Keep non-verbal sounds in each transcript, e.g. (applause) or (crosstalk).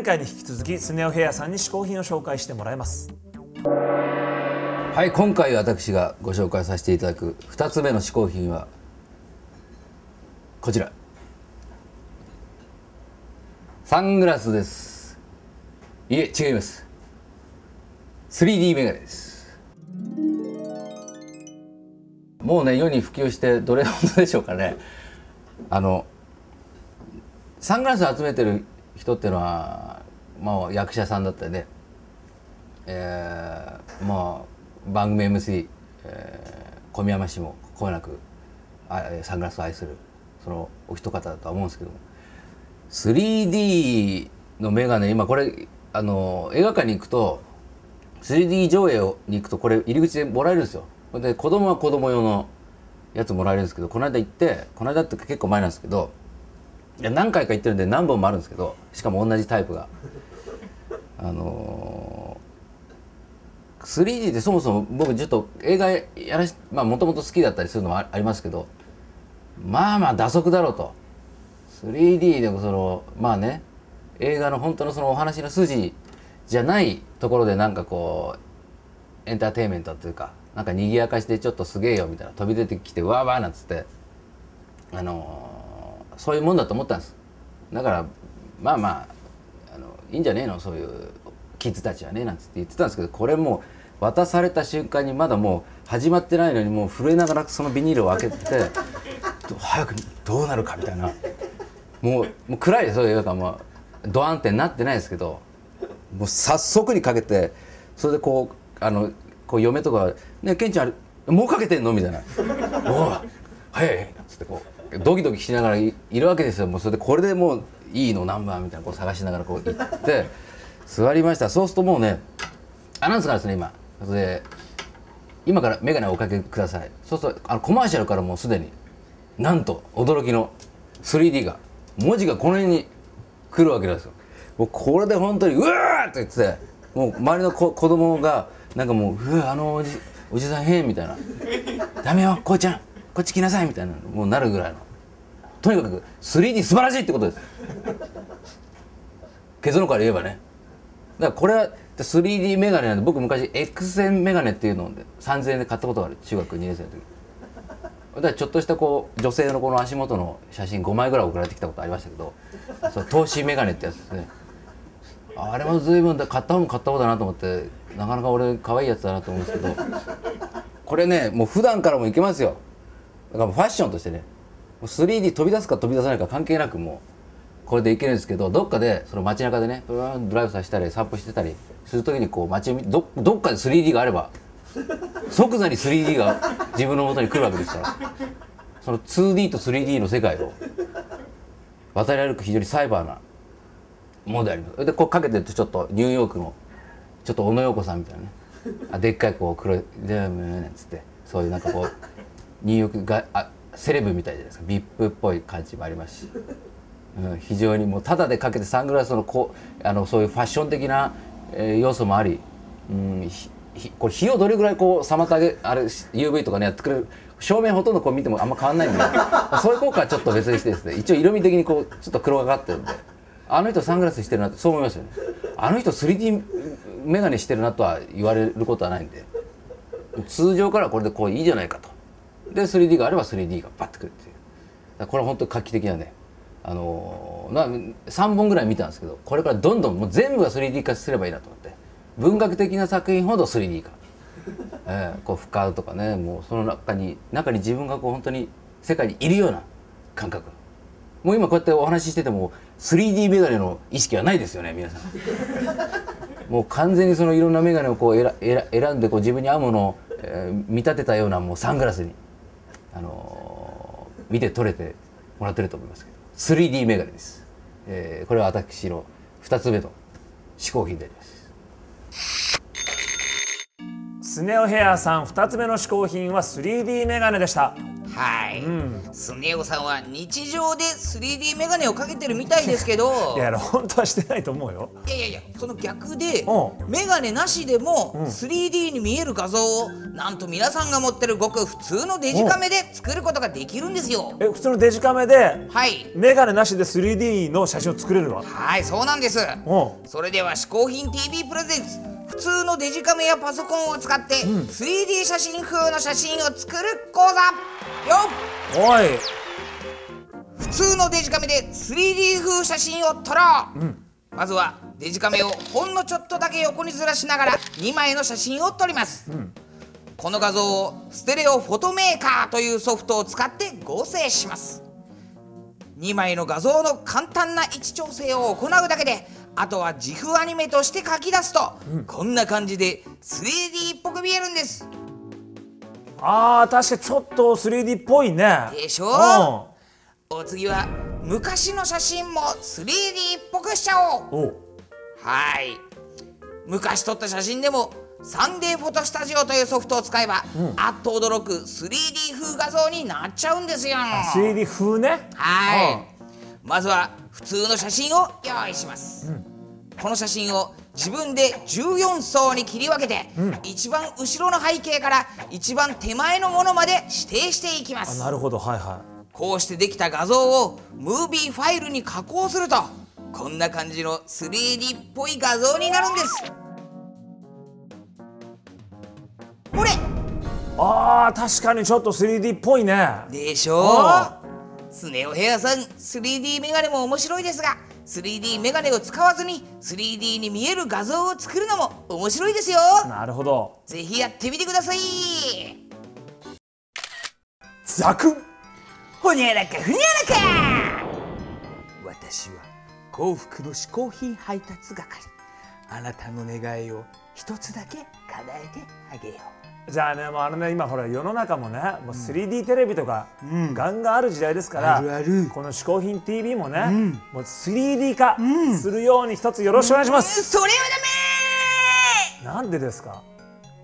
前回に引き続きスネオヘアさんに試行品を紹介してもらいます。はい今回私がご紹介させていただく2つ目の嗜好品はこちら。サングラスです。いえ違います。3D メガネです。もうね世に普及してどれほどでしょうかね。あのサングラス集めてる人っていうのは、まあ、役者さんだったりね、えー、まあ番組 MC、えー、小宮山氏もこよなくあサングラスを愛するそのお一方だとは思うんですけども。3D のメガネ今これあの映画館に行くと 3D 上映に行くとこれ入り口でもらえるんですよ。で子供は子供用のやつもらえるんですけどこの間行ってこの間って結構前なんですけどいや何回か行ってるんで何本もあるんですけどしかも同じタイプが。あのー、3D ってそもそも僕ちょっと映画やらしまあもともと好きだったりするのもありますけどまあまあ打足だろうと。3D でもそのまあね映画の本当のそのお話の筋じゃないところでなんかこうエンターテインメントというかなんか賑やかしでちょっとすげえよみたいな飛び出てきてわーわーなんつってあのー、そういうもんだと思ったんです。だからまあまああのいいんじゃねえの？そういうキッズたちはねなんつって言ってたんですけどこれもう渡された瞬間にまだもう始まってないのにもう震えながらそのビニールを開けて早くどうなるかみたいな。もうもう暗いです。よ映画館もうドアンってなってないですけどもう早速にかけてそれでこうあのこう嫁とか「ねケンちゃんもうかけてんの?」みたいな「おお早い早い」っつってこう。ドキドキしながらいるわけですよ。もうそれでこれでもういいの何番みたいなこう探しながらこう行って (laughs) 座りました。そうするともうねアナウンスがですね今。それで今から眼鏡をおかけください。そうするとあのコマーシャルからもうすでになんと驚きの 3D が文字がこの辺に来るわけなんですよ。もうこれで本当にうわーって言ってもう周りの子子供がなんかもう「うわあのおじおじさん変」みたいな「ダメよこうちゃん。こっち来なさい」みたいなもうなるぐらいの。とにかく 3D 素晴らしいってことです。結論から言えばね。だからこれは 3D メガネなんで僕昔 X 線メガネっていうので3000円で買ったことがある。中学2年生の時。だからちょっとしたこう女性のこの足元の写真5枚ぐらい送られてきたことありましたけどその透視メガネってやつですね。あれも随分だ買った方も買った方だなと思ってなかなか俺可愛いやつだなと思うんですけど。これねもう普段からもいけますよ。ファッションとしてね 3D 飛び出すか飛び出さないか関係なくもうこれでいけるんですけどどっかでその街中でねドライブさせたり散歩してたりする時にこう街どどっかで 3D があれば即座に 3D が自分の元に来るわけですから。その 2D と 3D の世界を渡り歩く非常にサイバーなものであります。でこうかけてるとちょっとニューヨークのちょっと小野洋子さんみたいなね。あでっかいこう黒い「でーム」なんつってそういうなんかこうニューヨークがあセレブみたいじゃないですか。ビップっぽい感じもありますし、うん、非常にもうタダでかけてサングラスのこうあのそういうファッション的な、えー、要素もあり、うん、ひこれ日をどれぐらいこう妨げあれ UV とかねやってくれる。照明ほとんどこう見てもあんま変わんないんで (laughs) そういう効果はちょっと別にしてですね。一応色味的にこうちょっと黒がかってるんで。あの人サングラスしてるなってそう思いますよね。あの人 3D メガネしてるなとは言われることはないんで。通常からこれでこういいじゃないかと。で 3D があれば 3D がバッてくるっていう。これ本当に画期的なねあの、な3本ぐらい見たんですけどこれからどんどんもう全部が 3D 化すればいいなと思って。文学的な作品ほど 3D 化、(laughs) えー、こう深うとかねもうその中に中に自分がこう本当に世界にいるような感覚。もう今こうやってお話ししてても 3D メガネの意識はないですよね皆さん。(laughs) もう完全にそのいろんなメガネをこう選んでこう自分に合うものを、えー、見立てたようなもうサングラスに、あのー、見て取れてもらってると思いますけど。3D メガネです、えー、これは私の2つ目の嗜好品であります。スネオヘアさん2つ目の試行品は 3D メガネでした。はい、スネ夫さんは日常で 3D メガネをかけてるみたいですけど。(laughs) いや本当はしてないと思うよ。いやいやいやその逆でうメガネなしでも 3D に見える画像をなんと皆さんが持ってるごく普通のデジカメで作ることができるんですよ。え普通のデジカメではい。メガネなしで 3D の写真を作れるわはいそうなんです。うん。それでは「嗜好品 TV プレゼンツ」普通のデジカメやパソコンを使って 3D 写真風の写真を作る講座おい。普通のデジカメで 3D 風写真を撮ろう、まずはデジカメをほんのちょっとだけ横にずらしながら2枚の写真を撮ります、この画像をステレオフォトメーカーというソフトを使って合成します。2枚の画像の簡単な位置調整を行うだけであとは自負アニメとして書き出すと、こんな感じで 3D っぽく見えるんです。あー確かにちょっと 3D っぽいね。でしょ？うん。お次は昔の写真も 3D っぽくしちゃおう。はい。昔撮った写真でもサンデーフォトスタジオというソフトを使えば、あっと驚く 3D 風画像になっちゃうんですよ。3D 風ね？はい。まずは普通の写真を用意します、この写真を自分で14層に切り分けて、一番後ろの背景から一番手前のものまで指定していきます。あなるほど。はいはこうしてできた画像をムービーファイルに加工するとこんな感じの 3D っぽい画像になるんです。これ。いあー確かにちょっと 3D っぽいね。でしょあスネ夫ヘアさん 3D メガネも面白いですが 3D メガネを使わずに 3D に見える画像を作るのも面白いですよ。なるほど。ぜひやってみてください。ザクッほにゃらかふにゃらか。私は幸福の嗜好品配達係。あなたの願いを一つだけ叶えてあげよじゃあねもうあのね今ほら世の中もねもう 3D テレビとか、ガンガンある時代ですからあるある。この「嗜好品 TV」もね、もう 3D 化するように一つよろしくお願いします、それはダメなんでですか？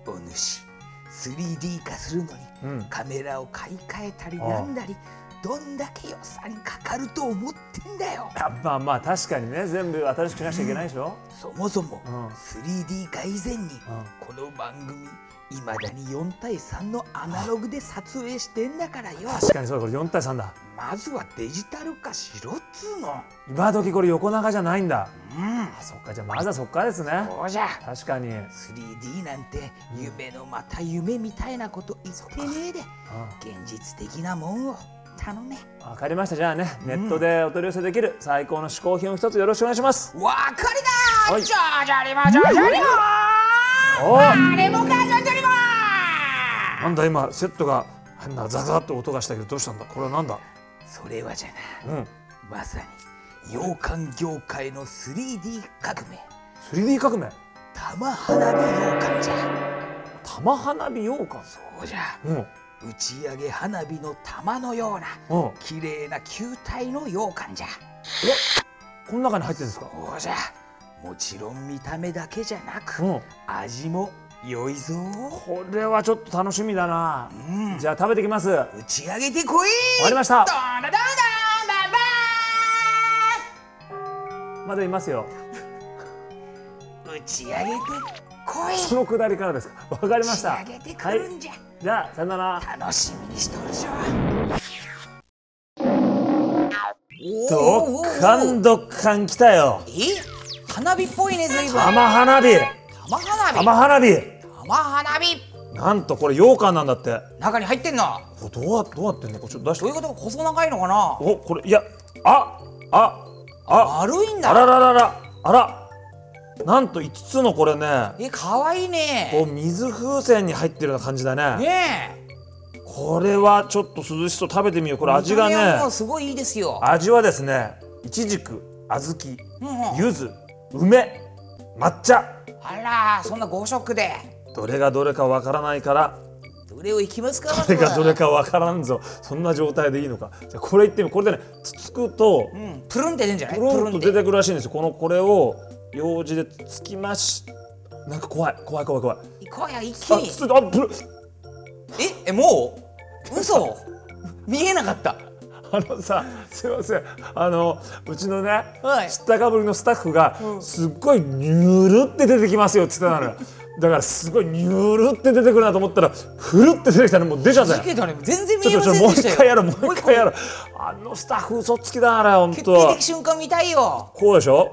うお主 3D 化するのに、うん。カメラを買い替えたりなんだりどんだけ予算かかると思ってんだよ。やまあまあ確かにね全部新しくしなきゃいけないでしょ、そもそもうん。3D 化以前にこの番組いまだに4対3のアナログで撮影してんだからよ。確かにそうだこれ4対3だ。まずはデジタル化しろっつうの。今時これ横長じゃないんだ。うん。あそっかじゃあまずはそっからですね。そうじゃ。確かに。3D なんて夢のまた夢みたいなこと言ってねえで。現実的なもんを頼め。わかりました。じゃあねネットでお取り寄せできる最高の嗜好品を一つよろしくお願いします。わかりだはい。じゃじゃりもじゃじゃりもお。あれもかなんだ今セットが変なザザッと音がしたけどどうしたんだ？これはなんだ？それはじゃなうん。まさに洋館業界の 3D 革命。3D 革命？玉花火洋館じゃ。玉花火羊羹そうじゃ。うん。打ち上げ花火の玉のようなうん。綺麗な球体の羊羹じゃ。この中に入ってるんですか？そうじゃ。もちろん見た目だけじゃなく、うん。味も良いぞ。これはちょっと楽しみだな、うん。じゃあ食べてきます。わ打ち上げてこい。かりました。まだいますよ。打ち上げてこい。そのくだりからです。かわかりました。はいるんじゃ、あさよなら。楽しみにしとるじゃドッカンドッカン来たよ。え？花火っぽいね随分。玉花火玉花火。玉花火。玉花火。なんとこれ羊羹なんだって。中に入ってんの。これどうやどうやってんの？これちょっと出して。どういうこと？細長いのかな？おこれいやあああ丸いんだ。あららららあら。なんと5つのこれね。え可愛いね。こう水風船に入ってるような感じだね。ねこれはちょっと涼しそう。食べてみよう。こえれ味がね。うすごいいいですよ。味はですねいちじく小豆柚子梅抹茶。あらそんな5色で。どれがどれかわからないから。どれをいきますかどれがどれかわからんぞ。そんな状態でいいのか。じゃあこれいってみこれでねつつくとうんプルンって出るんじゃない？プルンと出てくるらしいんですよ。このこれをようじでつきましなんか怖い。怖い怖い怖い。行こうや一気あにすあブルええもう？嘘。見えなかったあのさすいません。あのうちのね、はい。知ったかぶりのスタッフが、すっごいニュルって出てきますよって言ってたのよ。だからすごいニュルって出てくるなと思ったらフルって出てきたの。もう出ちゃったよ。全然見えませんでしたよ。一回やろう。もう一回。やろう。あのスタッフ嘘つきだな本決定当的瞬間見たいよ。こうでしょ？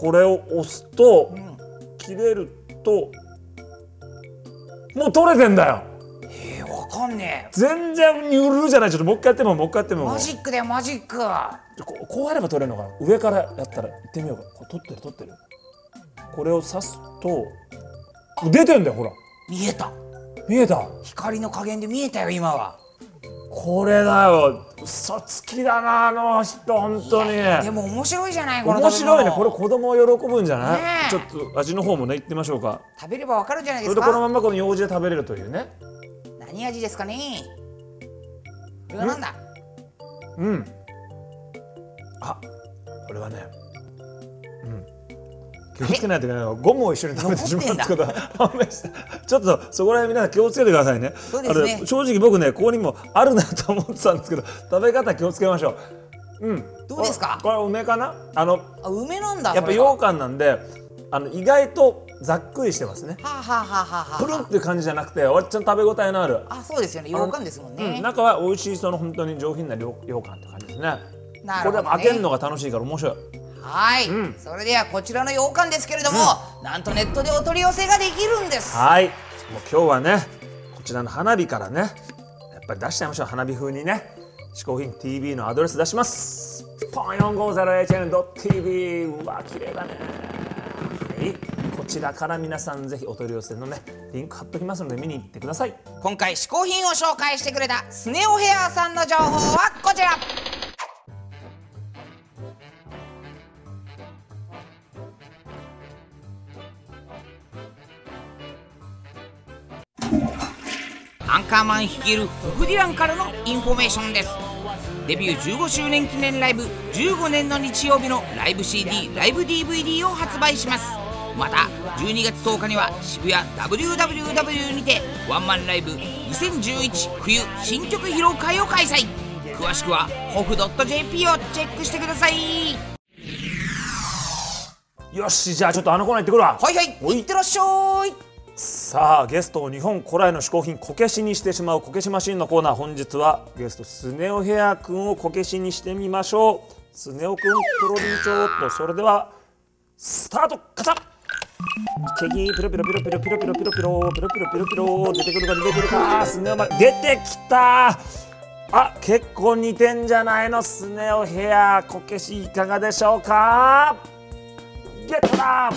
これを押すと、切れるともう取れてんだよ。え全然ニュルじゃない。ちょっともう一回やってももう一回やってえもマジックだよマジック。こうこうやれば取れるのかな？上からやったら行ってみようか。これ取ってる取ってる。これを刺すと出てんだよほら。見えた。見えた。光の加減で見えたよ今は。これだよ。嘘つきだなあの人本当に。でも面白いじゃないこの面白いね。これ子供喜ぶんじゃない、ねえ。ちょっと味の方もねいってみましょうか。食べればわかるじゃないですそれでこのかままこの用紙で食べれるというね何味ですかね？これはなんだ？うん。あこれはね。うん。気をつけないといけないの。はゴムを一緒に食べてしまうってことは判明したちょっとそこら辺皆さん気をつけてくださいね。そうですね。正直僕ねここにもあるなと思ってたんですけど (laughs) 食べ方気をつけましょう。うん。どうですか？これ梅かな？あのあ梅なんだやっぱ羊羹なんであの意外とざっくりしてますね。はあ、はあはあはあはプルンっていう感じじゃなくてわっちゃん食べ応えのある。あ、あそうですよね。羊羹ですもんうん、ね、中は美味しいその本当に上品な羊羊羹って感じですね。なるほどね。これでも開けるのが楽しいから面白い。はい、うん。それではこちらの羊羹ですけれども、なんとネットでお取り寄せができるんです。はい。もう今日はねこちらの花火からねやっぱり出しちゃいましょう花火風にね。嗜好品 TV のアドレス出します。ポン 450HN.tv うわ綺麗だねちらから皆さんぜひお取り寄せのねリンク貼っときますので見に行ってください。今回嗜好品を紹介してくれたスネオヘアーさんの情報はこちら。アンカーマン率いるフフディランからのインフォメーションです。デビュー15周年記念ライブ15年の日曜日のライブ CD ライブ DVD を発売します。また12月10日には渋谷 WWW にてワンマンライブ2011冬新曲披露会を開催。詳しくはホフ .jp をチェックしてください。よしじゃあちょっとあのコーナー行ってくるわ。はいはいおい。いってらっしゃい。さあゲストを日本古来の嗜好品こけしにしてしまうこけしマシンのコーナー。本日はゲストスネ夫ヘアくんをこけしにしてみましょう。スネ夫くんプロリンチョーとそれではスタートカチャケギピロピロピロピロピロピロピロピロピロピロピロピロ出てくるか出てくるか。スネ夫ま出てきた。あ結構似てんじゃないのスネ夫ヘアこけしいかがでしょうか。ゲットだ。